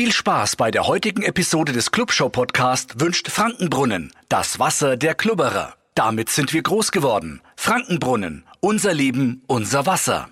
Viel Spaß bei der heutigen Episode des Clubshow Podcast wünscht Frankenbrunnen, das Wasser der Klubberer. Damit sind wir groß geworden. Frankenbrunnen, unser Leben, unser Wasser.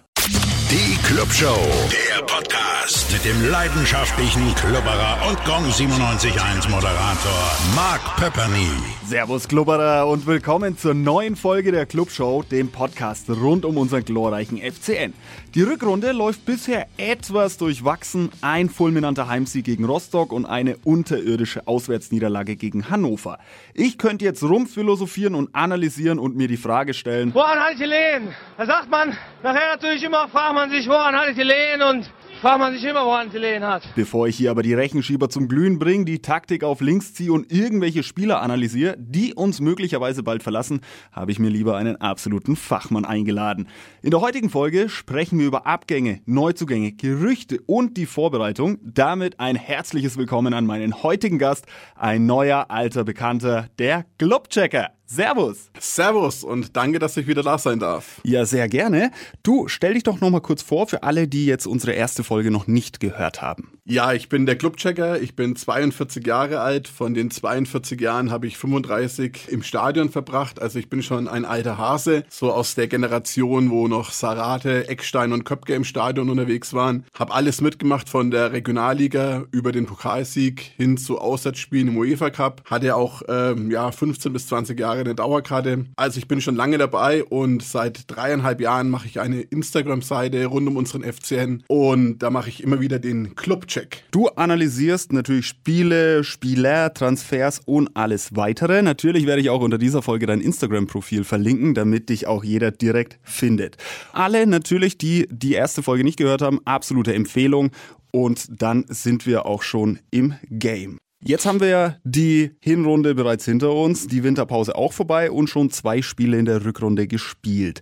Die Clubshow, der Podcast mit dem leidenschaftlichen Klubberer und Gong 97.1 Moderator Mark Pepperny. Servus Klubberer und willkommen zur neuen Folge der Clubshow, dem Podcast rund um unseren glorreichen FCN. Die Rückrunde läuft bisher etwas durchwachsen. Ein fulminanter Heimsieg gegen Rostock und eine unterirdische Auswärtsniederlage gegen Hannover. Ich könnte jetzt rumphilosophieren und analysieren und mir die Frage stellen, Woran hatte ich gelegen? Da sagt man nachher natürlich immer, fragt man sich, woran hatte ich gelegen und fragt man sich immer, woran es gelegen hat. Bevor ich hier aber die Rechenschieber zum Glühen bringe, die Taktik auf links ziehe und irgendwelche Spieler analysiere, die uns möglicherweise bald verlassen, habe ich mir lieber einen absoluten Fachmann eingeladen. In der heutigen Folge sprechen wir über Abgänge, Neuzugänge, Gerüchte und die Vorbereitung. Damit ein herzliches Willkommen an meinen heutigen Gast, ein neuer alter Bekannter, der Clubchecker. Servus. Servus und danke, dass ich wieder da sein darf. Ja, sehr gerne. Du, stell dich doch noch mal kurz vor für alle, die jetzt unsere erste Folge noch nicht gehört haben. Ja, ich bin der Clubchecker. Ich bin 42 Jahre alt. Von den 42 Jahren habe ich 35 im Stadion verbracht. Also ich bin schon ein alter Hase, so aus der Generation, wo noch Sarate, Eckstein und Köpke im Stadion unterwegs waren. Hab alles mitgemacht von der Regionalliga über den Pokalsieg hin zu Auswärtsspielen im UEFA Cup. Hatte auch ähm, ja 15 bis 20 Jahre eine Dauerkarte. Also ich bin schon lange dabei und seit dreieinhalb Jahren mache ich eine Instagram-Seite rund um unseren FCN und da mache ich immer wieder den Clubcheck. Du analysierst natürlich Spiele, Spieler, Transfers und alles weitere. Natürlich werde ich auch unter dieser Folge dein Instagram-Profil verlinken, damit dich auch jeder direkt findet. Alle natürlich, die die erste Folge nicht gehört haben, absolute Empfehlung. Und dann sind wir auch schon im Game. Jetzt haben wir die Hinrunde bereits hinter uns, die Winterpause auch vorbei und schon zwei Spiele in der Rückrunde gespielt.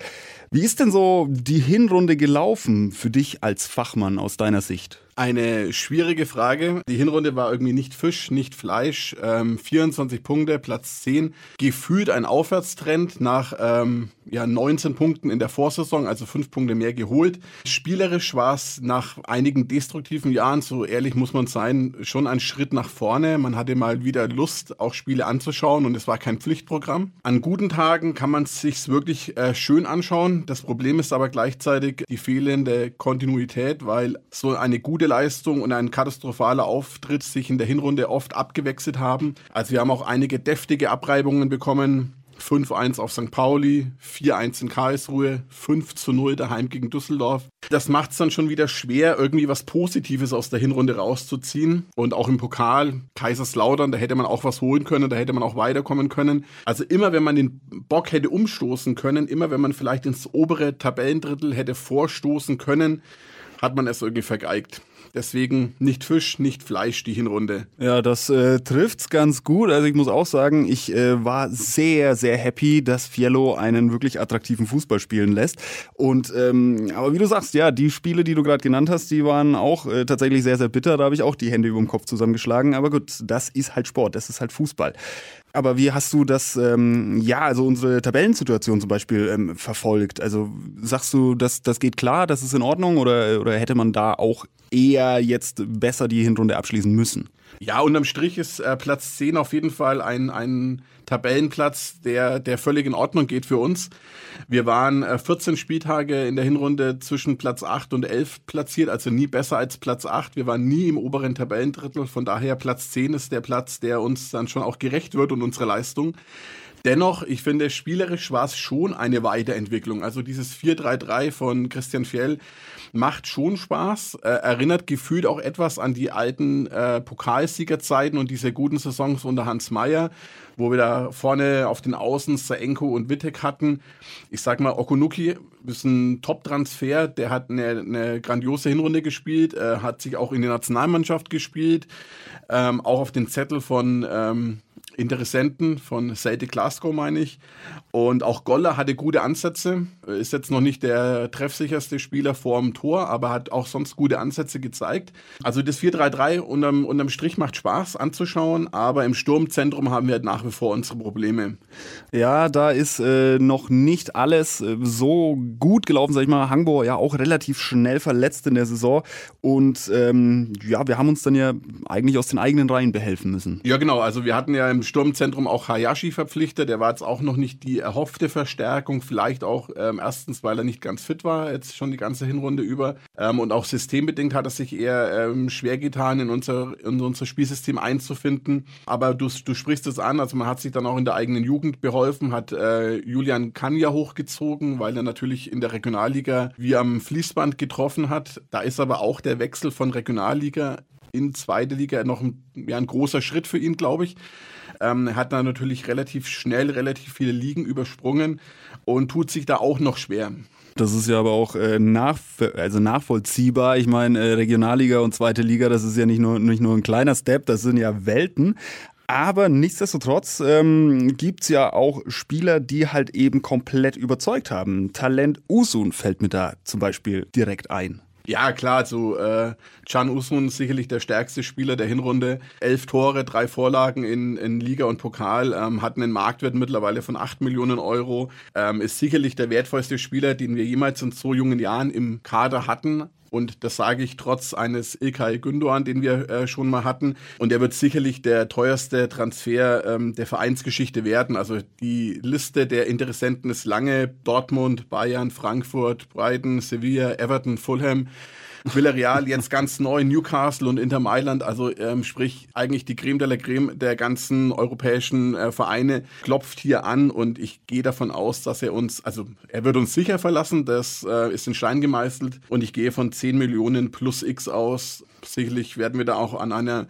Wie ist denn so die Hinrunde gelaufen für dich als Fachmann aus deiner Sicht? Eine schwierige Frage. Die Hinrunde war irgendwie nicht Fisch, nicht Fleisch. Ähm, 24 Punkte, Platz 10. Gefühlt ein Aufwärtstrend nach ähm, ja, 19 Punkten in der Vorsaison, also 5 Punkte mehr geholt. Spielerisch war es nach einigen destruktiven Jahren, so ehrlich muss man sein, schon ein Schritt nach vorne. Man hatte mal wieder Lust, auch Spiele anzuschauen und es war kein Pflichtprogramm. An guten Tagen kann man es sich wirklich äh, schön anschauen. Das Problem ist aber gleichzeitig die fehlende Kontinuität, weil so eine gute Leistung und ein katastrophaler Auftritt sich in der Hinrunde oft abgewechselt haben. Also wir haben auch einige deftige Abreibungen bekommen. 5-1 auf St. Pauli, 4-1 in Karlsruhe, 5-0 daheim gegen Düsseldorf. Das macht es dann schon wieder schwer, irgendwie was Positives aus der Hinrunde rauszuziehen. Und auch im Pokal, Kaiserslautern, da hätte man auch was holen können, da hätte man auch weiterkommen können. Also immer, wenn man den Bock hätte umstoßen können, immer, wenn man vielleicht ins obere Tabellendrittel hätte vorstoßen können, hat man es irgendwie vergeigt. Deswegen nicht Fisch, nicht Fleisch die Hinrunde. Ja, das äh, trifft's ganz gut. Also ich muss auch sagen, ich äh, war sehr, sehr happy, dass Fiello einen wirklich attraktiven Fußball spielen lässt. Und ähm, aber wie du sagst, ja, die Spiele, die du gerade genannt hast, die waren auch äh, tatsächlich sehr, sehr bitter. Da habe ich auch die Hände über dem Kopf zusammengeschlagen. Aber gut, das ist halt Sport, das ist halt Fußball. Aber wie hast du das, ähm, ja, also unsere Tabellensituation zum Beispiel ähm, verfolgt? Also sagst du, das, das geht klar, das ist in Ordnung oder, oder hätte man da auch eher jetzt besser die Hinrunde abschließen müssen? Ja, unterm Strich ist äh, Platz 10 auf jeden Fall ein, ein Tabellenplatz, der, der völlig in Ordnung geht für uns. Wir waren äh, 14 Spieltage in der Hinrunde zwischen Platz 8 und 11 platziert, also nie besser als Platz 8. Wir waren nie im oberen Tabellendrittel, von daher Platz 10 ist der Platz, der uns dann schon auch gerecht wird und unsere Leistung. Dennoch, ich finde, spielerisch war es schon eine Weiterentwicklung. Also dieses 4-3-3 von Christian Fjell macht schon Spaß, äh, erinnert gefühlt auch etwas an die alten äh, Pokalsiegerzeiten und diese guten Saisons unter Hans Meyer, wo wir da vorne auf den Außen Saenko und Wittek hatten. Ich sag mal, Okunuki ist ein Top-Transfer, der hat eine, eine grandiose Hinrunde gespielt, äh, hat sich auch in der Nationalmannschaft gespielt, ähm, auch auf den Zettel von ähm, Interessenten von Celtic Glasgow, meine ich. Und auch Goller hatte gute Ansätze. Ist jetzt noch nicht der treffsicherste Spieler vorm Tor, aber hat auch sonst gute Ansätze gezeigt. Also das 4-3-3 unterm, unterm Strich macht Spaß anzuschauen, aber im Sturmzentrum haben wir halt nach wie vor unsere Probleme. Ja, da ist äh, noch nicht alles äh, so gut gelaufen, sag ich mal. Hangbo ja auch relativ schnell verletzt in der Saison. Und ähm, ja, wir haben uns dann ja eigentlich aus den eigenen Reihen behelfen müssen. Ja, genau. Also wir hatten ja im Sturmzentrum auch Hayashi verpflichtet. Der war jetzt auch noch nicht die erhoffte Verstärkung. Vielleicht auch ähm, erstens, weil er nicht ganz fit war, jetzt schon die ganze Hinrunde über. Ähm, und auch systembedingt hat er sich eher ähm, schwer getan, in unser, in unser Spielsystem einzufinden. Aber du, du sprichst es an. Also man hat sich dann auch in der eigenen Jugend beholfen, hat äh, Julian Kanja hochgezogen, weil er natürlich in der Regionalliga wie am Fließband getroffen hat. Da ist aber auch der Wechsel von Regionalliga in zweite Liga noch ein, ja, ein großer Schritt für ihn, glaube ich. Ähm, hat da natürlich relativ schnell relativ viele Ligen übersprungen und tut sich da auch noch schwer. Das ist ja aber auch äh, nach, also nachvollziehbar. Ich meine, äh, Regionalliga und zweite Liga, das ist ja nicht nur, nicht nur ein kleiner Step, das sind ja Welten. Aber nichtsdestotrotz ähm, gibt ja auch Spieler, die halt eben komplett überzeugt haben. Talent Usun fällt mir da zum Beispiel direkt ein. Ja, klar, also äh, Can Usun ist sicherlich der stärkste Spieler der Hinrunde. Elf Tore, drei Vorlagen in, in Liga und Pokal, ähm, hat einen Marktwert mittlerweile von acht Millionen Euro, ähm, ist sicherlich der wertvollste Spieler, den wir jemals in so jungen Jahren im Kader hatten. Und das sage ich trotz eines Ilkay Gündoğan, den wir äh, schon mal hatten. Und er wird sicherlich der teuerste Transfer ähm, der Vereinsgeschichte werden. Also die Liste der Interessenten ist lange. Dortmund, Bayern, Frankfurt, Brighton, Sevilla, Everton, Fulham. Villarreal jetzt ganz neu, Newcastle und Inter Mailand, also ähm, sprich eigentlich die Creme de la Creme der ganzen europäischen äh, Vereine klopft hier an und ich gehe davon aus, dass er uns, also er wird uns sicher verlassen, das äh, ist in Stein gemeißelt und ich gehe von 10 Millionen plus X aus. Sicherlich werden wir da auch an einer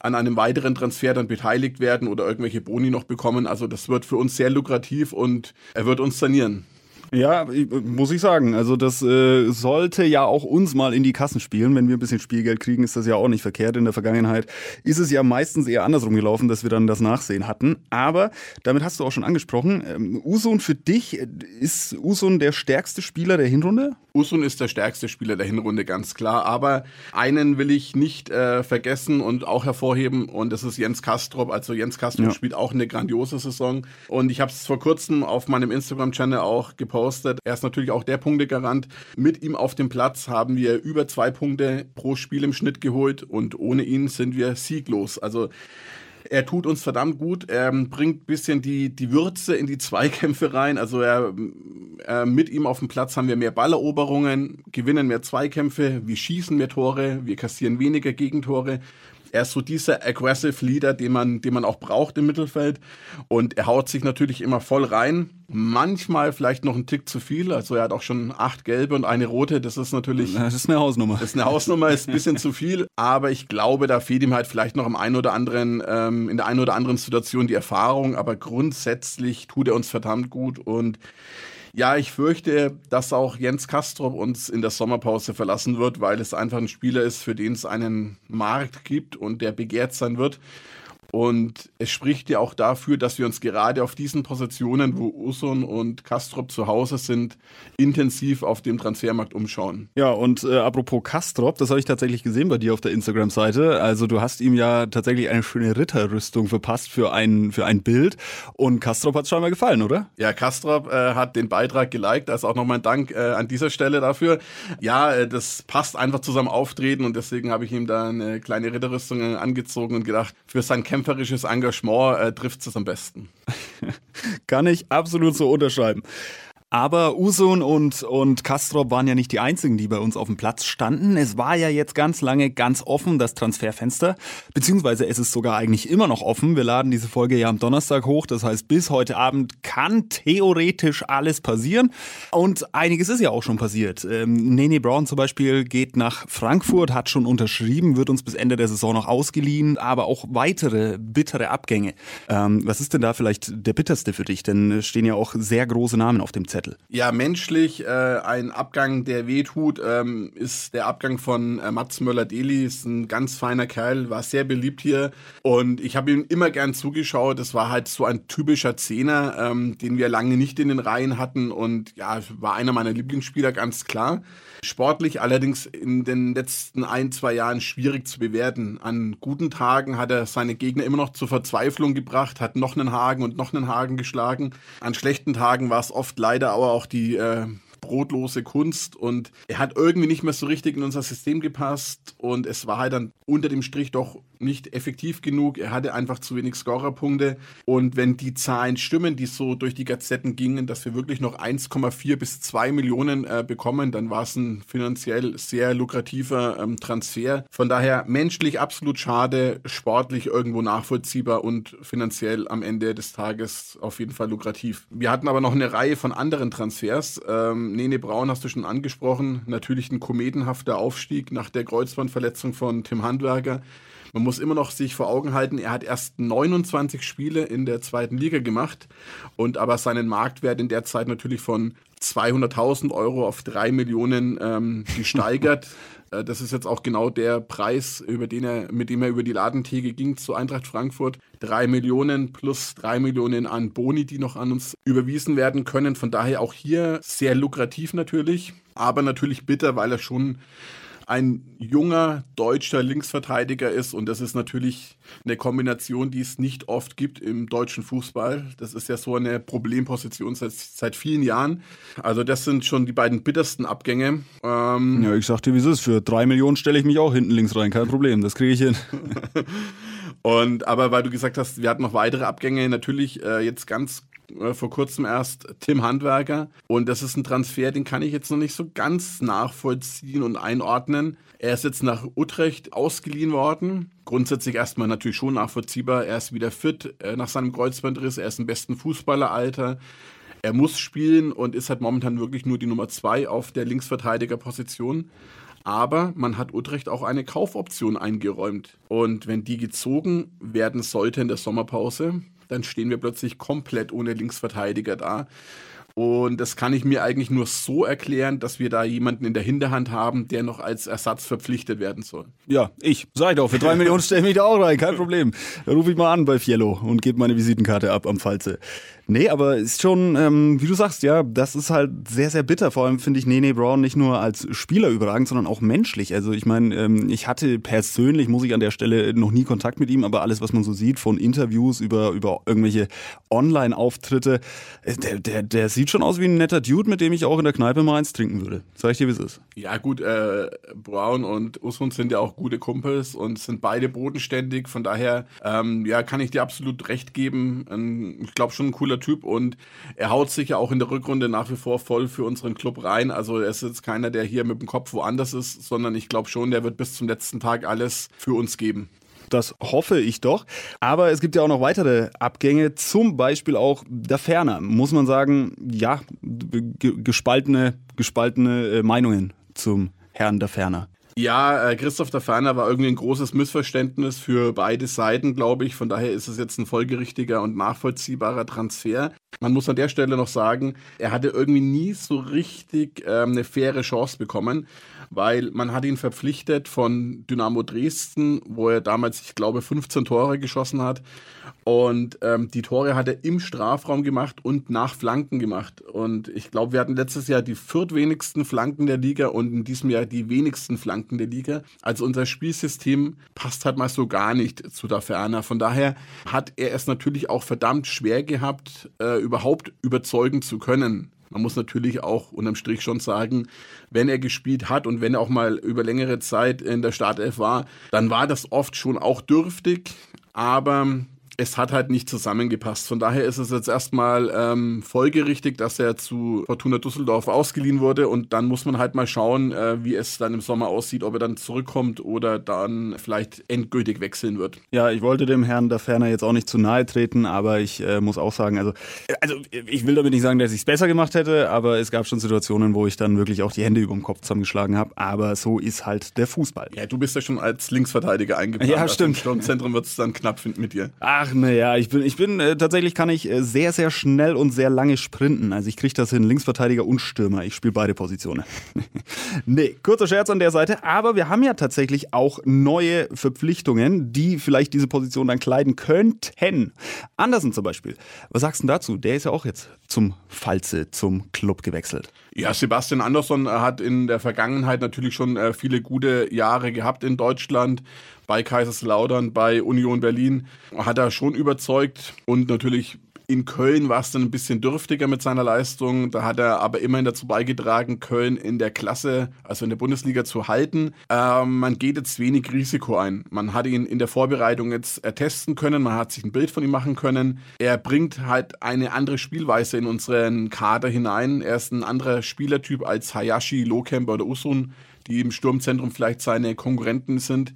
an einem weiteren Transfer dann beteiligt werden oder irgendwelche Boni noch bekommen. Also das wird für uns sehr lukrativ und er wird uns sanieren. Ja, muss ich sagen. Also das äh, sollte ja auch uns mal in die Kassen spielen. Wenn wir ein bisschen Spielgeld kriegen, ist das ja auch nicht verkehrt. In der Vergangenheit ist es ja meistens eher andersrum gelaufen, dass wir dann das Nachsehen hatten. Aber damit hast du auch schon angesprochen. Ähm, Usun für dich, ist Usun der stärkste Spieler der Hinrunde? Usun ist der stärkste Spieler der Hinrunde, ganz klar. Aber einen will ich nicht äh, vergessen und auch hervorheben. Und das ist Jens Kastrop. Also Jens Kastrop ja. spielt auch eine grandiose Saison. Und ich habe es vor kurzem auf meinem Instagram-Channel auch gepostet gepostet. Er ist natürlich auch der Punktegarant. Mit ihm auf dem Platz haben wir über zwei Punkte pro Spiel im Schnitt geholt und ohne ihn sind wir sieglos. Also er tut uns verdammt gut. Er bringt ein bisschen die, die Würze in die Zweikämpfe rein. Also er, äh, mit ihm auf dem Platz haben wir mehr Balleroberungen, gewinnen mehr Zweikämpfe, wir schießen mehr Tore, wir kassieren weniger Gegentore. Er ist so dieser aggressive Leader, den man, den man auch braucht im Mittelfeld. Und er haut sich natürlich immer voll rein. Manchmal vielleicht noch ein Tick zu viel. Also er hat auch schon acht gelbe und eine rote. Das ist natürlich. Das ist eine Hausnummer. Das ist eine Hausnummer, ist ein bisschen zu viel. Aber ich glaube, da fehlt ihm halt vielleicht noch im einen oder anderen, ähm, in der einen oder anderen Situation die Erfahrung. Aber grundsätzlich tut er uns verdammt gut und ja, ich fürchte, dass auch Jens Kastrop uns in der Sommerpause verlassen wird, weil es einfach ein Spieler ist, für den es einen Markt gibt und der begehrt sein wird. Und es spricht ja auch dafür, dass wir uns gerade auf diesen Positionen, wo Usun und Kastrop zu Hause sind, intensiv auf dem Transfermarkt umschauen. Ja, und äh, apropos Kastrop, das habe ich tatsächlich gesehen bei dir auf der Instagram-Seite. Also du hast ihm ja tatsächlich eine schöne Ritterrüstung verpasst für ein, für ein Bild. Und Kastrop hat es scheinbar gefallen, oder? Ja, Kastrop äh, hat den Beitrag geliked. Also auch nochmal ein Dank äh, an dieser Stelle dafür. Ja, äh, das passt einfach zu seinem Auftreten und deswegen habe ich ihm da eine kleine Ritterrüstung angezogen und gedacht, für sein Camp kämpferisches Engagement äh, trifft es am besten. Kann ich absolut so unterschreiben. Aber Usun und, und Kastrop waren ja nicht die einzigen, die bei uns auf dem Platz standen. Es war ja jetzt ganz lange ganz offen, das Transferfenster. Beziehungsweise es ist sogar eigentlich immer noch offen. Wir laden diese Folge ja am Donnerstag hoch. Das heißt, bis heute Abend kann theoretisch alles passieren. Und einiges ist ja auch schon passiert. Ähm, Nene Brown zum Beispiel geht nach Frankfurt, hat schon unterschrieben, wird uns bis Ende der Saison noch ausgeliehen, aber auch weitere bittere Abgänge. Ähm, was ist denn da vielleicht der bitterste für dich? Denn es stehen ja auch sehr große Namen auf dem Zettel. Zettel. Ja, menschlich äh, ein Abgang, der wehtut, ähm, ist der Abgang von äh, Mats Möller-Deli. Ist ein ganz feiner Kerl, war sehr beliebt hier und ich habe ihm immer gern zugeschaut. Das war halt so ein typischer Zehner, ähm, den wir lange nicht in den Reihen hatten und ja, war einer meiner Lieblingsspieler, ganz klar. Sportlich allerdings in den letzten ein, zwei Jahren schwierig zu bewerten. An guten Tagen hat er seine Gegner immer noch zur Verzweiflung gebracht, hat noch einen Haken und noch einen Haken geschlagen. An schlechten Tagen war es oft leider aber auch die äh, brotlose Kunst und er hat irgendwie nicht mehr so richtig in unser System gepasst und es war halt dann unter dem Strich doch nicht effektiv genug. Er hatte einfach zu wenig Scorerpunkte und wenn die Zahlen stimmen, die so durch die Gazetten gingen, dass wir wirklich noch 1,4 bis 2 Millionen äh, bekommen, dann war es ein finanziell sehr lukrativer ähm, Transfer. Von daher menschlich absolut schade, sportlich irgendwo nachvollziehbar und finanziell am Ende des Tages auf jeden Fall lukrativ. Wir hatten aber noch eine Reihe von anderen Transfers. Ähm, Nene Braun hast du schon angesprochen. Natürlich ein kometenhafter Aufstieg nach der Kreuzbandverletzung von Tim Handwerker. Man muss immer noch sich vor Augen halten, er hat erst 29 Spiele in der zweiten Liga gemacht und aber seinen Marktwert in der Zeit natürlich von 200.000 Euro auf 3 Millionen ähm, gesteigert. Äh, das ist jetzt auch genau der Preis, über den er, mit dem er über die Ladentheke ging zu Eintracht Frankfurt. Drei Millionen plus drei Millionen an Boni, die noch an uns überwiesen werden können. Von daher auch hier sehr lukrativ natürlich, aber natürlich bitter, weil er schon ein junger deutscher Linksverteidiger ist. Und das ist natürlich eine Kombination, die es nicht oft gibt im deutschen Fußball. Das ist ja so eine Problemposition seit, seit vielen Jahren. Also das sind schon die beiden bittersten Abgänge. Ähm ja, ich sag dir, wie es ist. Für drei Millionen stelle ich mich auch hinten links rein. Kein Problem, das kriege ich hin. Und aber weil du gesagt hast, wir hatten noch weitere Abgänge, natürlich äh, jetzt ganz äh, vor kurzem erst Tim Handwerker. Und das ist ein Transfer, den kann ich jetzt noch nicht so ganz nachvollziehen und einordnen. Er ist jetzt nach Utrecht ausgeliehen worden. Grundsätzlich erstmal natürlich schon nachvollziehbar. Er ist wieder fit äh, nach seinem Kreuzbandriss. Er ist im besten Fußballeralter. Er muss spielen und ist halt momentan wirklich nur die Nummer zwei auf der Linksverteidigerposition. Aber man hat Utrecht auch eine Kaufoption eingeräumt. Und wenn die gezogen werden sollte in der Sommerpause, dann stehen wir plötzlich komplett ohne Linksverteidiger da. Und das kann ich mir eigentlich nur so erklären, dass wir da jemanden in der Hinterhand haben, der noch als Ersatz verpflichtet werden soll. Ja, ich. Sag ich doch, für drei Millionen stelle ich mich da auch rein, kein Problem. Da rufe ich mal an bei Fiello und gebe meine Visitenkarte ab am Falze. Nee, aber ist schon, ähm, wie du sagst, ja, das ist halt sehr, sehr bitter. Vor allem finde ich Nene Brown nicht nur als Spieler überragend, sondern auch menschlich. Also ich meine, ähm, ich hatte persönlich, muss ich an der Stelle, noch nie Kontakt mit ihm, aber alles, was man so sieht, von Interviews über, über irgendwelche Online-Auftritte, äh, der, der, der sieht schon aus wie ein netter Dude, mit dem ich auch in der Kneipe mal eins trinken würde. Sag ich dir, wie es ist. Ja gut, äh, Brown und Usman sind ja auch gute Kumpels und sind beide bodenständig. Von daher, ähm, ja, kann ich dir absolut recht geben. Ähm, ich glaube schon ein cooler Typ und er haut sich ja auch in der Rückrunde nach wie vor voll für unseren Club rein. Also er ist jetzt keiner, der hier mit dem Kopf woanders ist, sondern ich glaube schon, der wird bis zum letzten Tag alles für uns geben. Das hoffe ich doch. Aber es gibt ja auch noch weitere Abgänge, zum Beispiel auch der Ferner. Muss man sagen, ja, gespaltene, gespaltene äh, Meinungen zum Herrn der Ferner. Ja, äh, Christoph der Ferner war irgendwie ein großes Missverständnis für beide Seiten, glaube ich. Von daher ist es jetzt ein folgerichtiger und nachvollziehbarer Transfer. Man muss an der Stelle noch sagen, er hatte irgendwie nie so richtig ähm, eine faire Chance bekommen, weil man hat ihn verpflichtet von Dynamo Dresden, wo er damals, ich glaube, 15 Tore geschossen hat. Und ähm, die Tore hat er im Strafraum gemacht und nach Flanken gemacht. Und ich glaube, wir hatten letztes Jahr die viertwenigsten Flanken der Liga und in diesem Jahr die wenigsten Flanken der Liga. Also unser Spielsystem passt halt mal so gar nicht zu der Ferner. Von daher hat er es natürlich auch verdammt schwer gehabt, äh, überhaupt überzeugen zu können. Man muss natürlich auch unterm Strich schon sagen, wenn er gespielt hat und wenn er auch mal über längere Zeit in der Startelf war, dann war das oft schon auch dürftig. Aber es hat halt nicht zusammengepasst. Von daher ist es jetzt erstmal ähm, folgerichtig, dass er zu Fortuna Düsseldorf ausgeliehen wurde und dann muss man halt mal schauen, äh, wie es dann im Sommer aussieht, ob er dann zurückkommt oder dann vielleicht endgültig wechseln wird. Ja, ich wollte dem Herrn da ferner jetzt auch nicht zu nahe treten, aber ich äh, muss auch sagen, also, also ich will damit nicht sagen, dass ich es besser gemacht hätte, aber es gab schon Situationen, wo ich dann wirklich auch die Hände über dem Kopf zusammengeschlagen habe. Aber so ist halt der Fußball. Ja, du bist ja schon als Linksverteidiger eingeplant. Ja, stimmt. Also Im Sturmzentrum wird es dann knapp finden mit dir. Ach, Ach naja, ich bin, ich bin äh, tatsächlich kann ich äh, sehr, sehr schnell und sehr lange sprinten. Also ich kriege das hin, Linksverteidiger und Stürmer. Ich spiele beide Positionen. nee, kurzer Scherz an der Seite. Aber wir haben ja tatsächlich auch neue Verpflichtungen, die vielleicht diese Position dann kleiden könnten. Andersen zum Beispiel. Was sagst du dazu? Der ist ja auch jetzt zum Falze, zum Club gewechselt. Ja, Sebastian Andersson äh, hat in der Vergangenheit natürlich schon äh, viele gute Jahre gehabt in Deutschland. Bei Kaiserslautern, bei Union Berlin hat er schon überzeugt und natürlich in Köln war es dann ein bisschen dürftiger mit seiner Leistung. Da hat er aber immerhin dazu beigetragen, Köln in der Klasse, also in der Bundesliga zu halten. Ähm, man geht jetzt wenig Risiko ein. Man hat ihn in der Vorbereitung jetzt testen können, man hat sich ein Bild von ihm machen können. Er bringt halt eine andere Spielweise in unseren Kader hinein. Er ist ein anderer Spielertyp als Hayashi, Lohkemper oder Usun, die im Sturmzentrum vielleicht seine Konkurrenten sind.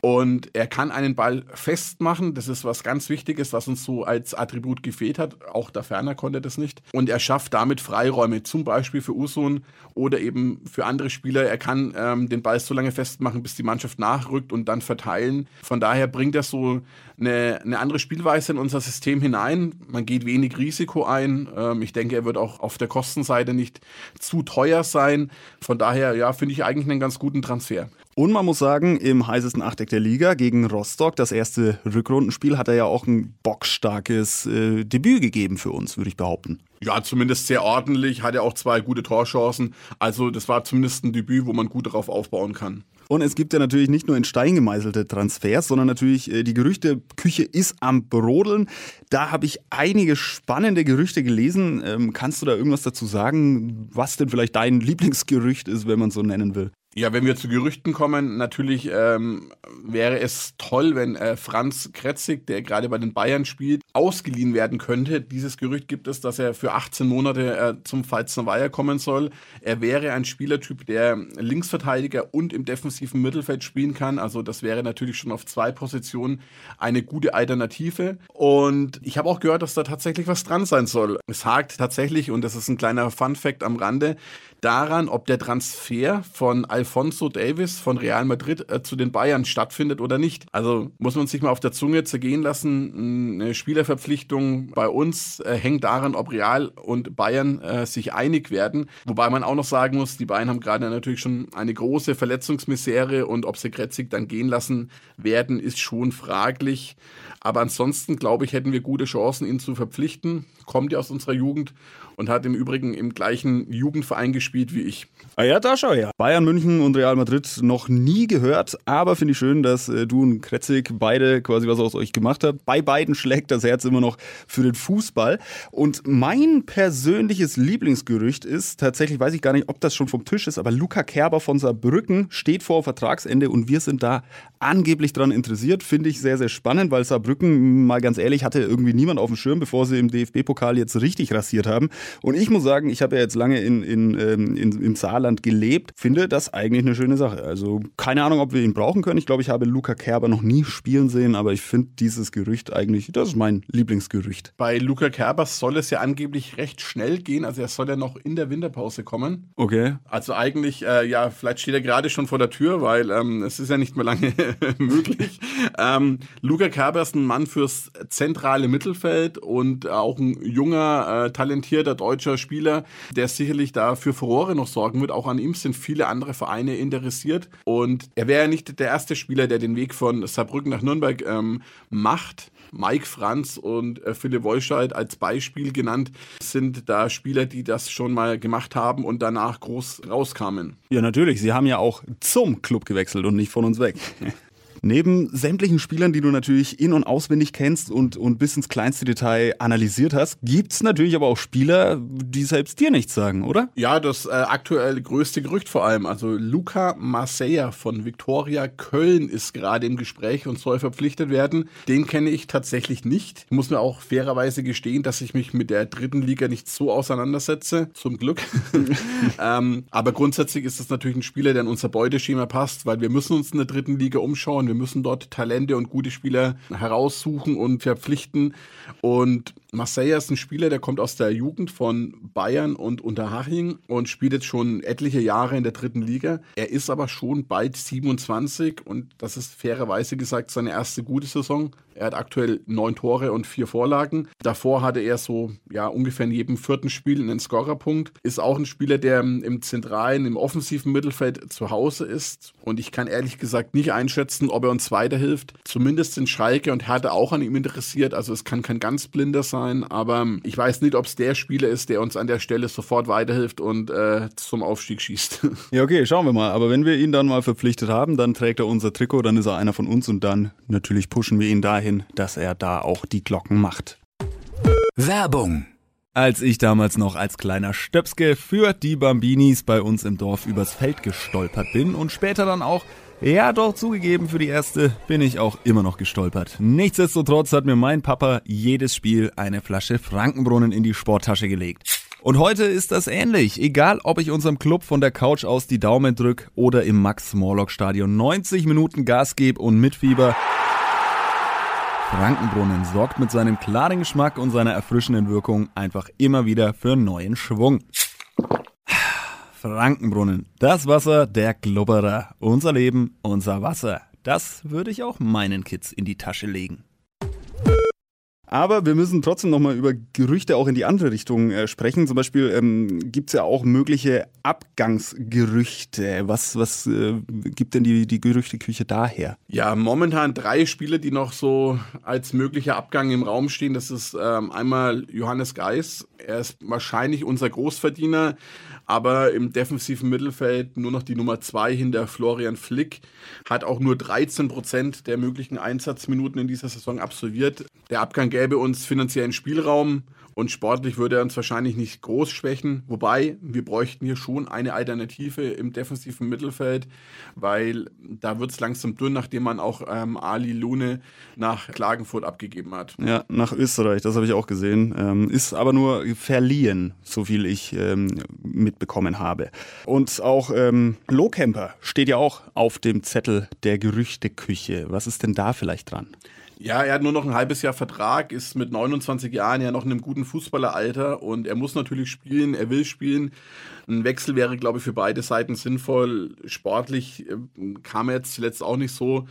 Und er kann einen Ball festmachen. Das ist was ganz Wichtiges, was uns so als Attribut gefehlt hat. Auch der Ferner konnte das nicht. Und er schafft damit Freiräume, zum Beispiel für Usun oder eben für andere Spieler. Er kann ähm, den Ball so lange festmachen, bis die Mannschaft nachrückt und dann verteilen. Von daher bringt er so eine, eine andere Spielweise in unser System hinein. Man geht wenig Risiko ein. Ähm, ich denke, er wird auch auf der Kostenseite nicht zu teuer sein. Von daher, ja, finde ich eigentlich einen ganz guten Transfer. Und man muss sagen, im heißesten Achteck der Liga gegen Rostock, das erste Rückrundenspiel, hat er ja auch ein bockstarkes äh, Debüt gegeben für uns, würde ich behaupten. Ja, zumindest sehr ordentlich, hat er auch zwei gute Torchancen. Also das war zumindest ein Debüt, wo man gut darauf aufbauen kann. Und es gibt ja natürlich nicht nur in Stein gemeißelte Transfers, sondern natürlich äh, die Gerüchteküche ist am Brodeln. Da habe ich einige spannende Gerüchte gelesen. Ähm, kannst du da irgendwas dazu sagen, was denn vielleicht dein Lieblingsgerücht ist, wenn man so nennen will? Ja, wenn wir zu Gerüchten kommen, natürlich ähm, wäre es toll, wenn äh, Franz Kretzig, der gerade bei den Bayern spielt, ausgeliehen werden könnte. Dieses Gerücht gibt es, dass er für 18 Monate äh, zum Pfalzner Weiher kommen soll. Er wäre ein Spielertyp, der Linksverteidiger und im defensiven Mittelfeld spielen kann. Also das wäre natürlich schon auf zwei Positionen eine gute Alternative. Und ich habe auch gehört, dass da tatsächlich was dran sein soll. Es hakt tatsächlich, und das ist ein kleiner Fun-Fact am Rande, daran, ob der Transfer von Alfonso Davis von Real Madrid äh, zu den Bayern stattfindet oder nicht. Also muss man sich mal auf der Zunge zergehen lassen. Eine Spielerverpflichtung bei uns äh, hängt daran, ob Real und Bayern äh, sich einig werden. Wobei man auch noch sagen muss, die Bayern haben gerade natürlich schon eine große Verletzungsmisere und ob sie Kretzig dann gehen lassen werden, ist schon fraglich. Aber ansonsten, glaube ich, hätten wir gute Chancen, ihn zu verpflichten. Kommt ja aus unserer Jugend und hat im Übrigen im gleichen Jugendverein gespielt wie ich. Ah ja, da schau her. Bayern München und Real Madrid noch nie gehört, aber finde ich schön, dass äh, du und Kretzig beide quasi was aus euch gemacht habt. Bei beiden schlägt das Herz immer noch für den Fußball. Und mein persönliches Lieblingsgerücht ist, tatsächlich weiß ich gar nicht, ob das schon vom Tisch ist, aber Luca Kerber von Saarbrücken steht vor Vertragsende und wir sind da angeblich dran interessiert. Finde ich sehr, sehr spannend, weil Saarbrücken, mal ganz ehrlich, hatte irgendwie niemand auf dem Schirm, bevor sie im DFB-Pokal jetzt richtig rasiert haben. Und ich muss sagen, ich habe ja jetzt lange in, in, ähm, in, im Saarland gelebt, finde das eigentlich eine schöne Sache. Also keine Ahnung, ob wir ihn brauchen können. Ich glaube, ich habe Luca Kerber noch nie spielen sehen, aber ich finde dieses Gerücht eigentlich, das ist mein Lieblingsgerücht. Bei Luca Kerber soll es ja angeblich recht schnell gehen. Also er soll ja noch in der Winterpause kommen. Okay. Also eigentlich, äh, ja, vielleicht steht er gerade schon vor der Tür, weil ähm, es ist ja nicht mehr lange möglich. Ähm, Luca Kerber ist ein Mann fürs zentrale Mittelfeld und auch ein junger, äh, talentierter deutscher Spieler, der sicherlich da für Furore noch sorgen wird. Auch an ihm sind viele andere Vereine interessiert. Und er wäre ja nicht der erste Spieler, der den Weg von Saarbrücken nach Nürnberg ähm, macht. Mike Franz und äh, Philipp Wolscheid als Beispiel genannt, sind da Spieler, die das schon mal gemacht haben und danach groß rauskamen. Ja, natürlich. Sie haben ja auch zum Club gewechselt und nicht von uns weg. Neben sämtlichen Spielern, die du natürlich in- und auswendig kennst und, und bis ins kleinste Detail analysiert hast, gibt's natürlich aber auch Spieler, die selbst dir nichts sagen, oder? Ja, das äh, aktuell größte Gerücht vor allem. Also Luca Marseilla von Viktoria Köln ist gerade im Gespräch und soll verpflichtet werden. Den kenne ich tatsächlich nicht. Ich muss mir auch fairerweise gestehen, dass ich mich mit der dritten Liga nicht so auseinandersetze. Zum Glück. ähm, aber grundsätzlich ist das natürlich ein Spieler, der in unser Beuteschema passt, weil wir müssen uns in der dritten Liga umschauen wir müssen dort Talente und gute Spieler heraussuchen und verpflichten. Und Marseille ist ein Spieler, der kommt aus der Jugend von Bayern und Unterhaching und spielt jetzt schon etliche Jahre in der dritten Liga. Er ist aber schon bald 27 und das ist fairerweise gesagt seine erste gute Saison. Er hat aktuell neun Tore und vier Vorlagen. Davor hatte er so ja ungefähr in jedem vierten Spiel einen Scorerpunkt. Ist auch ein Spieler, der im zentralen, im offensiven Mittelfeld zu Hause ist. Und ich kann ehrlich gesagt nicht einschätzen, ob er uns weiterhilft. Zumindest sind Schalke und Hertha auch an ihm interessiert. Also es kann kein ganz blinder sein, aber ich weiß nicht, ob es der Spieler ist, der uns an der Stelle sofort weiterhilft und äh, zum Aufstieg schießt. Ja, okay, schauen wir mal. Aber wenn wir ihn dann mal verpflichtet haben, dann trägt er unser Trikot, dann ist er einer von uns und dann natürlich pushen wir ihn dahin dahin, dass er da auch die Glocken macht. Werbung. Als ich damals noch als kleiner Stöpske für die Bambinis bei uns im Dorf übers Feld gestolpert bin und später dann auch ja, doch zugegeben, für die erste bin ich auch immer noch gestolpert. Nichtsdestotrotz hat mir mein Papa jedes Spiel eine Flasche Frankenbrunnen in die Sporttasche gelegt. Und heute ist das ähnlich. Egal, ob ich unserem Club von der Couch aus die Daumen drück oder im Max-Morlock-Stadion 90 Minuten Gas gebe und mitfieber. Frankenbrunnen sorgt mit seinem klaren Geschmack und seiner erfrischenden Wirkung einfach immer wieder für neuen Schwung. Frankenbrunnen, das Wasser der Glubberer. Unser Leben, unser Wasser. Das würde ich auch meinen Kids in die Tasche legen. Aber wir müssen trotzdem nochmal über Gerüchte auch in die andere Richtung äh, sprechen. Zum Beispiel ähm, gibt es ja auch mögliche Abgangsgerüchte. Was, was äh, gibt denn die, die Gerüchteküche daher? Ja, momentan drei Spiele, die noch so als möglicher Abgang im Raum stehen. Das ist ähm, einmal Johannes Geis. Er ist wahrscheinlich unser Großverdiener aber im defensiven Mittelfeld nur noch die Nummer zwei hinter Florian Flick, hat auch nur 13 Prozent der möglichen Einsatzminuten in dieser Saison absolviert. Der Abgang gäbe uns finanziellen Spielraum und sportlich würde er uns wahrscheinlich nicht groß schwächen. Wobei, wir bräuchten hier schon eine Alternative im defensiven Mittelfeld, weil da wird es langsam dünn, nachdem man auch ähm, Ali Lune nach Klagenfurt abgegeben hat. Ja, nach Österreich, das habe ich auch gesehen. Ähm, ist aber nur verliehen, so viel ich ähm, mitbekommen habe. Und auch ähm, Lohkemper steht ja auch auf dem Zettel der Gerüchteküche. Was ist denn da vielleicht dran? Ja, er hat nur noch ein halbes Jahr Vertrag, ist mit 29 Jahren ja noch in einem guten Fußballeralter und er muss natürlich spielen, er will spielen. Ein Wechsel wäre, glaube ich, für beide Seiten sinnvoll. Sportlich äh, kam er jetzt zuletzt auch nicht so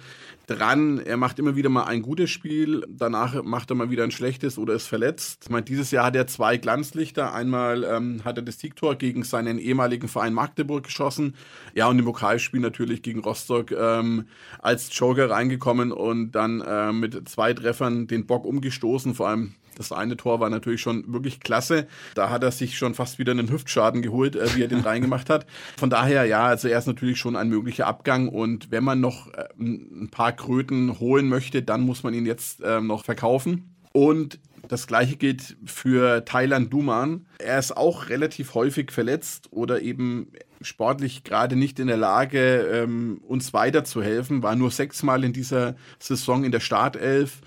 dran. Er macht immer wieder mal ein gutes Spiel, danach macht er mal wieder ein schlechtes oder ist verletzt. Ich meine, dieses Jahr hat er zwei Glanzlichter. Einmal ähm, hat er das Siegtor gegen seinen ehemaligen Verein Magdeburg geschossen. Ja, und im Pokalspiel natürlich gegen Rostock ähm, als Joker reingekommen und dann äh, mit zwei Treffern den Bock umgestoßen. Vor allem das eine Tor war natürlich schon wirklich klasse. Da hat er sich schon fast wieder einen Hüftschaden geholt, äh, wie er den reingemacht hat. Von daher, ja, also er ist natürlich schon ein möglicher Abgang. Und wenn man noch äh, ein paar Kröten holen möchte, dann muss man ihn jetzt äh, noch verkaufen. Und das gleiche gilt für Thailand Duman. Er ist auch relativ häufig verletzt oder eben sportlich gerade nicht in der Lage, ähm, uns weiterzuhelfen. War nur sechsmal in dieser Saison in der Startelf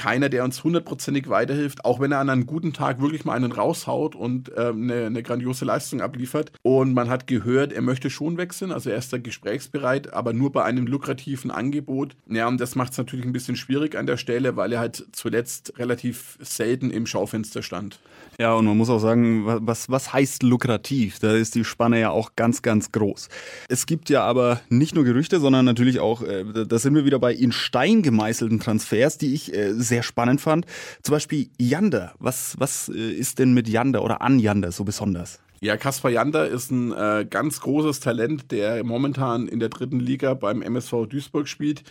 keiner, der uns hundertprozentig weiterhilft, auch wenn er an einem guten Tag wirklich mal einen raushaut und äh, eine, eine, grandiose Leistung abliefert. Und man hat gehört, er möchte schon wechseln, also er ist da gesprächsbereit, aber nur bei einem lukrativen Angebot. Ja, und das macht es natürlich ein bisschen schwierig an der Stelle, weil er halt zuletzt relativ selten im Schaufenster stand. Ja, und man muss auch sagen, was, was heißt lukrativ? Da ist die Spanne ja auch ganz, ganz groß. Es gibt ja aber nicht nur Gerüchte, sondern natürlich auch, äh, da sind wir wieder bei in Stein gemeißelten Transfers, die ich äh, sehr spannend fand. Zum Beispiel Yander. Was, was äh, ist denn mit Yander oder an Yander so besonders? Ja, Kaspar Jander ist ein äh, ganz großes Talent, der momentan in der dritten Liga beim MSV Duisburg spielt.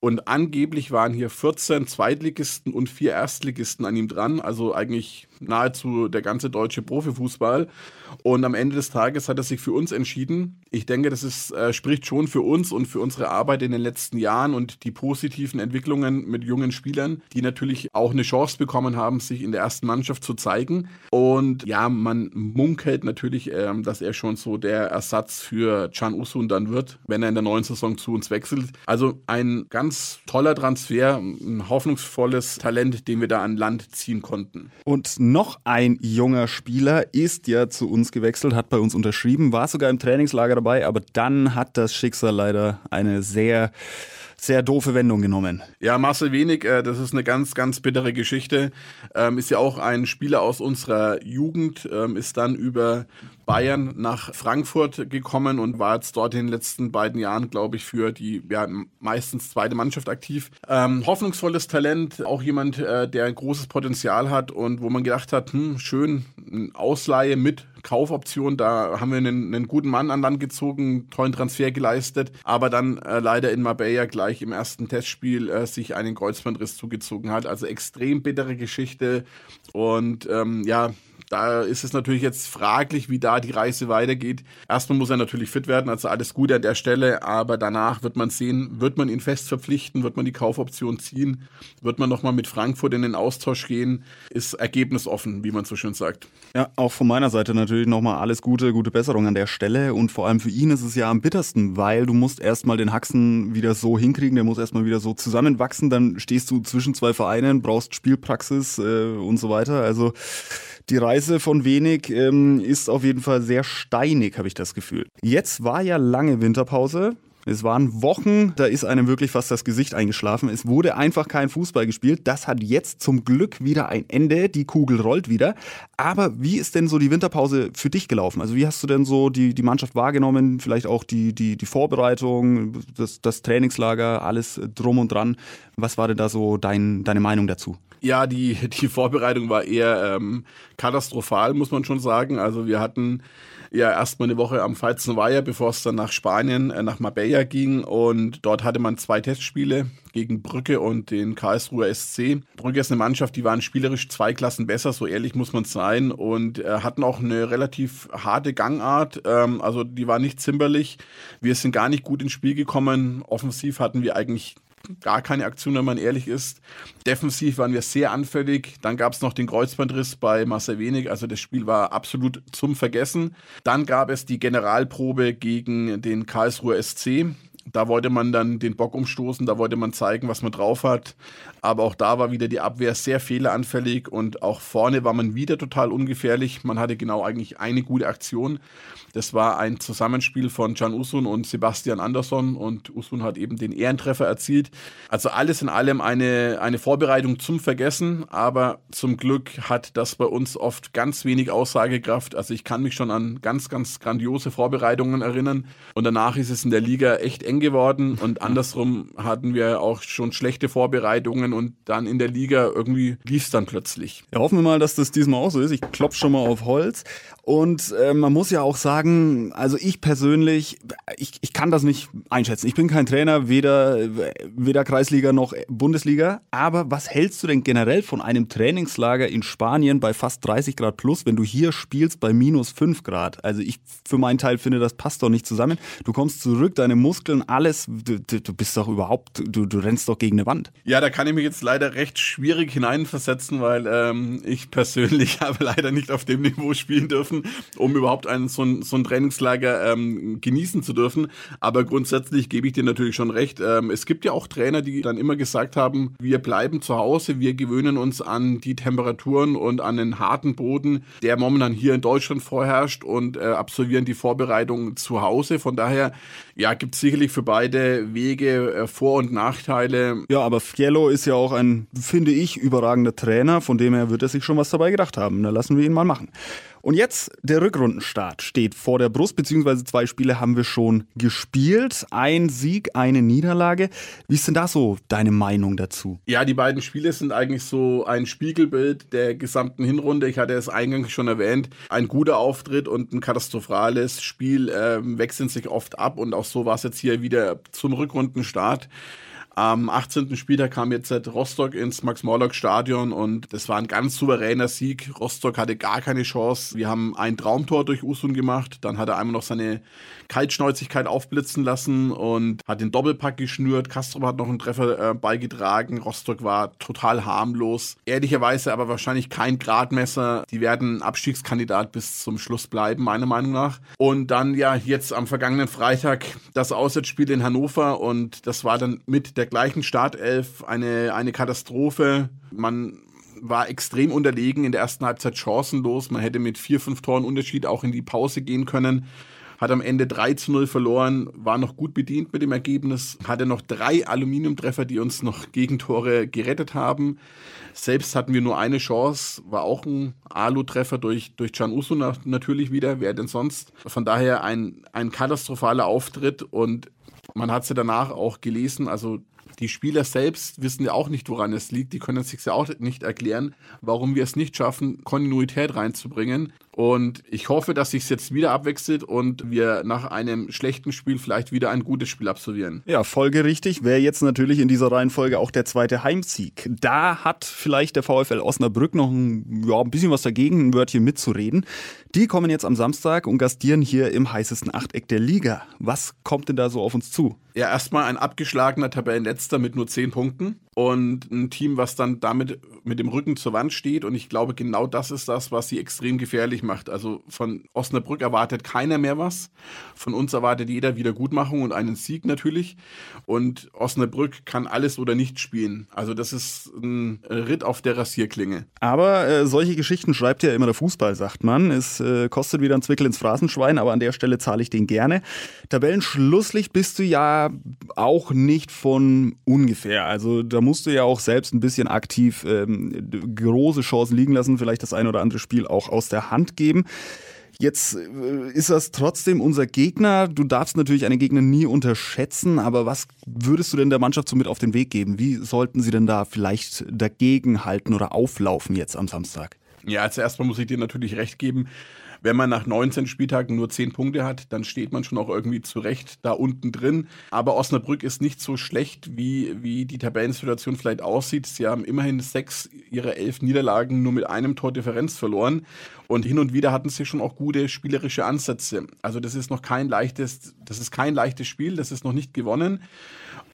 Und angeblich waren hier 14 Zweitligisten und vier Erstligisten an ihm dran. Also eigentlich nahezu der ganze deutsche Profifußball. Und am Ende des Tages hat er sich für uns entschieden. Ich denke, das ist, äh, spricht schon für uns und für unsere Arbeit in den letzten Jahren und die positiven Entwicklungen mit jungen Spielern, die natürlich auch eine Chance bekommen haben, sich in der ersten Mannschaft zu zeigen. Und ja, man munkelt natürlich, äh, dass er schon so der Ersatz für Can Usun dann wird, wenn er in der neuen Saison zu uns wechselt. Also ein ganz toller Transfer, ein hoffnungsvolles Talent, den wir da an Land ziehen konnten. Und noch ein junger Spieler ist ja zu uns gewechselt, hat bei uns unterschrieben, war sogar im Trainingslager dabei, aber dann hat das Schicksal leider eine sehr sehr doofe Wendung genommen. Ja, Marcel Wenig, äh, das ist eine ganz, ganz bittere Geschichte. Ähm, ist ja auch ein Spieler aus unserer Jugend, ähm, ist dann über Bayern nach Frankfurt gekommen und war jetzt dort in den letzten beiden Jahren, glaube ich, für die ja, meistens zweite Mannschaft aktiv. Ähm, hoffnungsvolles Talent, auch jemand, äh, der ein großes Potenzial hat und wo man gedacht hat, hm, schön, Ausleihe mit Kaufoption, da haben wir einen, einen, guten Mann an Land gezogen, tollen Transfer geleistet, aber dann äh, leider in Marbella gleich im ersten Testspiel äh, sich einen Kreuzbandriss zugezogen hat. Also extrem bittere Geschichte und ähm, ja, da ist es natürlich jetzt fraglich, wie da die Reise weitergeht. Erstmal muss er natürlich fit werden, also alles Gute an der Stelle, aber danach wird man sehen, wird man ihn fest verpflichten, wird man die Kaufoption ziehen, wird man nochmal mit Frankfurt in den Austausch gehen, ist ergebnisoffen, wie man so schön sagt. Ja, auch von meiner Seite natürlich nochmal alles Gute, gute Besserung an der Stelle und vor allem für ihn ist es ja am bittersten, weil du musst erstmal den Haxen wieder so hinkriegen, der muss erstmal wieder so zusammenwachsen, dann stehst du zwischen zwei Vereinen, brauchst Spielpraxis äh, und so weiter, also die Reise von wenig ähm, ist auf jeden Fall sehr steinig, habe ich das Gefühl. Jetzt war ja lange Winterpause. Es waren Wochen, da ist einem wirklich fast das Gesicht eingeschlafen. Es wurde einfach kein Fußball gespielt. Das hat jetzt zum Glück wieder ein Ende. Die Kugel rollt wieder. Aber wie ist denn so die Winterpause für dich gelaufen? Also wie hast du denn so die, die Mannschaft wahrgenommen? Vielleicht auch die, die, die Vorbereitung, das, das Trainingslager, alles drum und dran. Was war denn da so dein, deine Meinung dazu? Ja, die, die Vorbereitung war eher ähm, katastrophal, muss man schon sagen. Also wir hatten ja erstmal eine Woche am Weiher, bevor es dann nach Spanien, äh, nach Marbella ging. Und dort hatte man zwei Testspiele gegen Brücke und den Karlsruher SC. Brücke ist eine Mannschaft, die waren spielerisch zwei Klassen besser, so ehrlich muss man sein. Und äh, hatten auch eine relativ harte Gangart. Ähm, also die war nicht zimperlich. Wir sind gar nicht gut ins Spiel gekommen. Offensiv hatten wir eigentlich gar keine Aktion, wenn man ehrlich ist. Defensiv waren wir sehr anfällig. Dann gab es noch den Kreuzbandriss bei Marcel Wenig. Also das Spiel war absolut zum Vergessen. Dann gab es die Generalprobe gegen den Karlsruher SC. Da wollte man dann den Bock umstoßen, da wollte man zeigen, was man drauf hat. Aber auch da war wieder die Abwehr sehr fehleranfällig und auch vorne war man wieder total ungefährlich. Man hatte genau eigentlich eine gute Aktion. Das war ein Zusammenspiel von Can Usun und Sebastian Andersson und Usun hat eben den Ehrentreffer erzielt. Also alles in allem eine, eine Vorbereitung zum Vergessen, aber zum Glück hat das bei uns oft ganz wenig Aussagekraft. Also ich kann mich schon an ganz, ganz grandiose Vorbereitungen erinnern und danach ist es in der Liga echt eng geworden und andersrum hatten wir auch schon schlechte Vorbereitungen und dann in der Liga irgendwie lief es dann plötzlich. Ja, hoffen wir mal, dass das diesmal auch so ist. Ich klopfe schon mal auf Holz. Und äh, man muss ja auch sagen, also ich persönlich, ich, ich kann das nicht einschätzen. Ich bin kein Trainer, weder, weder Kreisliga noch Bundesliga. Aber was hältst du denn generell von einem Trainingslager in Spanien bei fast 30 Grad plus, wenn du hier spielst bei minus 5 Grad? Also ich für meinen Teil finde, das passt doch nicht zusammen. Du kommst zurück, deine Muskeln, alles, du, du bist doch überhaupt, du, du rennst doch gegen eine Wand. Ja, da kann ich mich jetzt leider recht schwierig hineinversetzen, weil ähm, ich persönlich habe leider nicht auf dem Niveau spielen dürfen um überhaupt ein, so, ein, so ein Trainingslager ähm, genießen zu dürfen. Aber grundsätzlich gebe ich dir natürlich schon recht. Ähm, es gibt ja auch Trainer, die dann immer gesagt haben, wir bleiben zu Hause, wir gewöhnen uns an die Temperaturen und an den harten Boden, der momentan hier in Deutschland vorherrscht und äh, absolvieren die Vorbereitung zu Hause. Von daher, ja, gibt es sicherlich für beide Wege äh, Vor- und Nachteile. Ja, aber Fiello ist ja auch ein, finde ich, überragender Trainer, von dem her wird er sich schon was dabei gedacht haben. Da lassen wir ihn mal machen. Und jetzt der Rückrundenstart steht vor der Brust, beziehungsweise zwei Spiele haben wir schon gespielt. Ein Sieg, eine Niederlage. Wie ist denn da so deine Meinung dazu? Ja, die beiden Spiele sind eigentlich so ein Spiegelbild der gesamten Hinrunde. Ich hatte es eingangs schon erwähnt. Ein guter Auftritt und ein katastrophales Spiel äh, wechseln sich oft ab und auch so war es jetzt hier wieder zum Rückrundenstart. Am 18. Spieltag kam jetzt Rostock ins Max-Morlock-Stadion und das war ein ganz souveräner Sieg. Rostock hatte gar keine Chance. Wir haben ein Traumtor durch Usun gemacht. Dann hat er einmal noch seine Kaltschnäuzigkeit aufblitzen lassen und hat den Doppelpack geschnürt. Castro hat noch einen Treffer äh, beigetragen. Rostock war total harmlos. Ehrlicherweise aber wahrscheinlich kein Gradmesser. Die werden Abstiegskandidat bis zum Schluss bleiben, meiner Meinung nach. Und dann ja jetzt am vergangenen Freitag das Auswärtsspiel in Hannover und das war dann mit der gleichen Startelf eine, eine Katastrophe. Man war extrem unterlegen in der ersten Halbzeit chancenlos. Man hätte mit vier, fünf Toren Unterschied auch in die Pause gehen können. Hat am Ende 3 zu 0 verloren, war noch gut bedient mit dem Ergebnis, hatte noch drei Aluminiumtreffer, die uns noch Gegentore gerettet haben. Selbst hatten wir nur eine Chance, war auch ein Alu-Treffer durch, durch Can Uso natürlich wieder, wer denn sonst. Von daher ein, ein katastrophaler Auftritt und man hat sie danach auch gelesen, also die Spieler selbst wissen ja auch nicht, woran es liegt. Die können es sich ja auch nicht erklären, warum wir es nicht schaffen, Kontinuität reinzubringen. Und ich hoffe, dass sich jetzt wieder abwechselt und wir nach einem schlechten Spiel vielleicht wieder ein gutes Spiel absolvieren. Ja, folgerichtig wäre jetzt natürlich in dieser Reihenfolge auch der zweite Heimsieg. Da hat vielleicht der VfL Osnabrück noch ein, ja, ein bisschen was dagegen, ein Wörtchen mitzureden. Die kommen jetzt am Samstag und gastieren hier im heißesten Achteck der Liga. Was kommt denn da so auf uns zu? Ja, erstmal ein abgeschlagener Tabellenletzter mit nur zehn Punkten und ein Team, was dann damit mit dem Rücken zur Wand steht. Und ich glaube, genau das ist das, was sie extrem gefährlich macht. Also von Osnabrück erwartet keiner mehr was. Von uns erwartet jeder Wiedergutmachung und einen Sieg natürlich. Und Osnabrück kann alles oder nicht spielen. Also das ist ein Ritt auf der Rasierklinge. Aber äh, solche Geschichten schreibt ja immer der Fußball, sagt man. Es äh, kostet wieder ein Zwickel ins Phrasenschwein, aber an der Stelle zahle ich den gerne. Tabellenschlusslich bist du ja auch nicht von ungefähr. Also da musst du ja auch selbst ein bisschen aktiv ähm, große Chancen liegen lassen, vielleicht das ein oder andere Spiel auch aus der Hand geben. Jetzt äh, ist das trotzdem unser Gegner. Du darfst natürlich einen Gegner nie unterschätzen, aber was würdest du denn der Mannschaft so mit auf den Weg geben? Wie sollten sie denn da vielleicht dagegen halten oder auflaufen jetzt am Samstag? Ja, als erstmal muss ich dir natürlich recht geben wenn man nach 19 Spieltagen nur 10 Punkte hat, dann steht man schon auch irgendwie zurecht da unten drin. Aber Osnabrück ist nicht so schlecht, wie, wie die Tabellensituation vielleicht aussieht. Sie haben immerhin sechs ihrer elf Niederlagen nur mit einem Tor Differenz verloren. Und hin und wieder hatten sie schon auch gute spielerische Ansätze. Also das ist noch kein leichtes, das ist kein leichtes Spiel, das ist noch nicht gewonnen.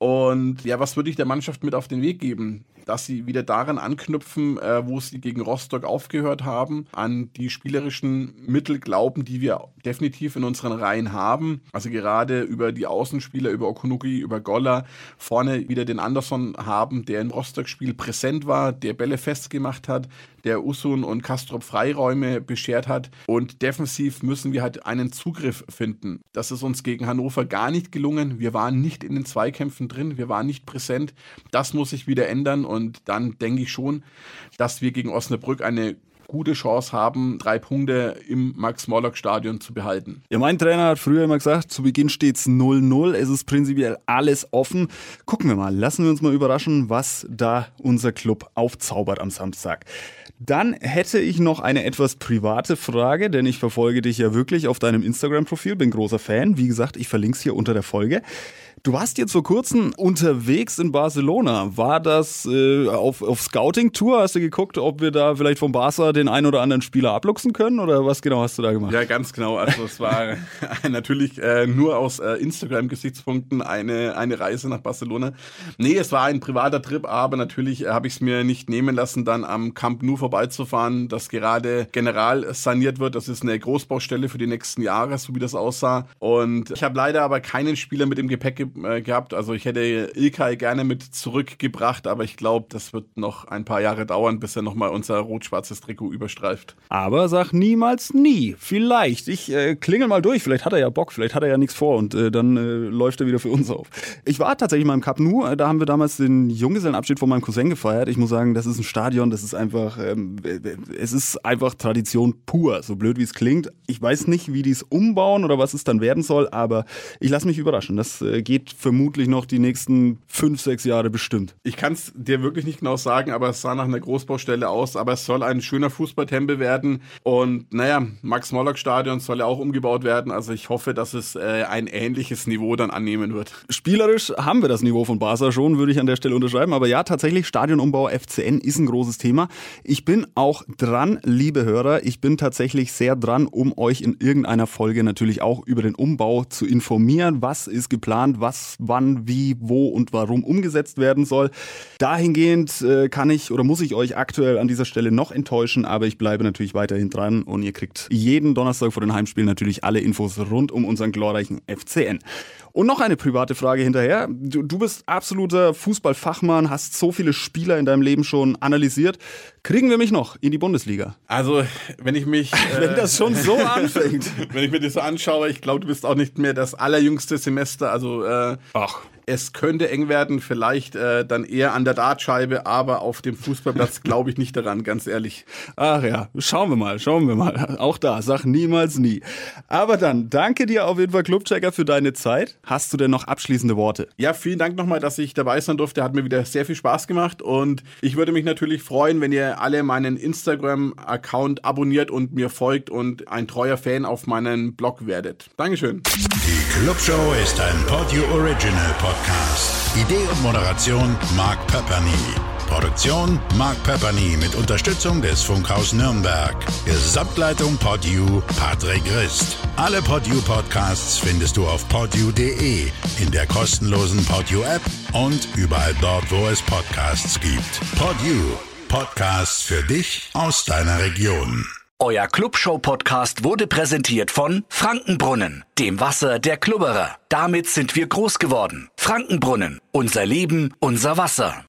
Und ja, was würde ich der Mannschaft mit auf den Weg geben? Dass sie wieder daran anknüpfen, äh, wo sie gegen Rostock aufgehört haben, an die spielerischen Mittel glauben, die wir definitiv in unseren Reihen haben. Also gerade über die Außenspieler, über Okunuki, über Goller, vorne wieder den Anderson haben, der im Rostock-Spiel präsent war, der Bälle festgemacht hat, der Usun und Kastrop Freiräume beschert hat. Und defensiv müssen wir halt einen Zugriff finden. Das ist uns gegen Hannover gar nicht gelungen. Wir waren nicht in den Zweikämpfen drin, wir waren nicht präsent. Das muss sich wieder ändern und dann denke ich schon, dass wir gegen Osnabrück eine gute Chance haben, drei Punkte im Max-Morlock-Stadion zu behalten. Ja, mein Trainer hat früher immer gesagt, zu Beginn steht es 0-0. Es ist prinzipiell alles offen. Gucken wir mal, lassen wir uns mal überraschen, was da unser Club aufzaubert am Samstag. Dann hätte ich noch eine etwas private Frage, denn ich verfolge dich ja wirklich auf deinem Instagram-Profil, bin großer Fan. Wie gesagt, ich verlinke es hier unter der Folge. Du warst jetzt vor kurzem unterwegs in Barcelona. War das äh, auf, auf Scouting-Tour? Hast du geguckt, ob wir da vielleicht vom Barca den einen oder anderen Spieler abluchsen können? Oder was genau hast du da gemacht? Ja, ganz genau. Also es war natürlich äh, nur aus äh, Instagram-Gesichtspunkten eine, eine Reise nach Barcelona. Nee, es war ein privater Trip, aber natürlich äh, habe ich es mir nicht nehmen lassen, dann am Camp Nou vorbeizufahren, das gerade general saniert wird. Das ist eine Großbaustelle für die nächsten Jahre, so wie das aussah. Und ich habe leider aber keinen Spieler mit dem Gepäck äh, gehabt. Also ich hätte Ilkay gerne mit zurückgebracht, aber ich glaube, das wird noch ein paar Jahre dauern, bis er nochmal unser rot-schwarzes Trikot überstreift. Aber sag niemals nie. Vielleicht. Ich äh, klingel mal durch. Vielleicht hat er ja Bock, vielleicht hat er ja nichts vor und äh, dann äh, läuft er wieder für uns auf. Ich war tatsächlich mal im Cup. Äh, da haben wir damals den Junggesellenabschied von meinem Cousin gefeiert. Ich muss sagen, das ist ein Stadion, das ist einfach, ähm, es ist einfach Tradition pur. So blöd wie es klingt. Ich weiß nicht, wie die es umbauen oder was es dann werden soll, aber ich lasse mich überraschen. Das äh, geht geht vermutlich noch die nächsten fünf, sechs Jahre bestimmt. Ich kann es dir wirklich nicht genau sagen, aber es sah nach einer Großbaustelle aus. Aber es soll ein schöner Fußballtempel werden. Und naja, Max-Morlock-Stadion soll ja auch umgebaut werden. Also ich hoffe, dass es äh, ein ähnliches Niveau dann annehmen wird. Spielerisch haben wir das Niveau von Barca schon, würde ich an der Stelle unterschreiben. Aber ja, tatsächlich, Stadionumbau FCN ist ein großes Thema. Ich bin auch dran, liebe Hörer. Ich bin tatsächlich sehr dran, um euch in irgendeiner Folge natürlich auch über den Umbau zu informieren. Was ist geplant? Was, wann, wie, wo und warum umgesetzt werden soll. Dahingehend äh, kann ich oder muss ich euch aktuell an dieser Stelle noch enttäuschen, aber ich bleibe natürlich weiterhin dran und ihr kriegt jeden Donnerstag vor den Heimspielen natürlich alle Infos rund um unseren glorreichen FCN. Und noch eine private Frage hinterher. Du, du bist absoluter Fußballfachmann, hast so viele Spieler in deinem Leben schon analysiert. Kriegen wir mich noch in die Bundesliga? Also, wenn ich mich. wenn das schon so anfängt. wenn ich mir das so anschaue, ich glaube, du bist auch nicht mehr das allerjüngste Semester. Also, äh, Ach. Es könnte eng werden, vielleicht äh, dann eher an der Dartscheibe, aber auf dem Fußballplatz glaube ich nicht daran, ganz ehrlich. Ach ja, schauen wir mal, schauen wir mal. Auch da, sag niemals nie. Aber dann, danke dir auf jeden Fall, Clubchecker, für deine Zeit. Hast du denn noch abschließende Worte? Ja, vielen Dank nochmal, dass ich dabei sein durfte. Hat mir wieder sehr viel Spaß gemacht und ich würde mich natürlich freuen, wenn ihr alle meinen Instagram-Account abonniert und mir folgt und ein treuer Fan auf meinen Blog werdet. Dankeschön. Die Clubshow ist ein Podio Original Podcast. Idee und Moderation Mark Pepperny. Produktion Mark Pepperny mit Unterstützung des Funkhaus Nürnberg. Gesamtleitung Podio Patrick Rist. Alle Podio Podcasts findest du auf podio.de, in der kostenlosen Podio App und überall dort, wo es Podcasts gibt. Podio. Podcasts für dich aus deiner Region. Euer Clubshow-Podcast wurde präsentiert von Frankenbrunnen, dem Wasser der Klubberer. Damit sind wir groß geworden. Frankenbrunnen, unser Leben, unser Wasser.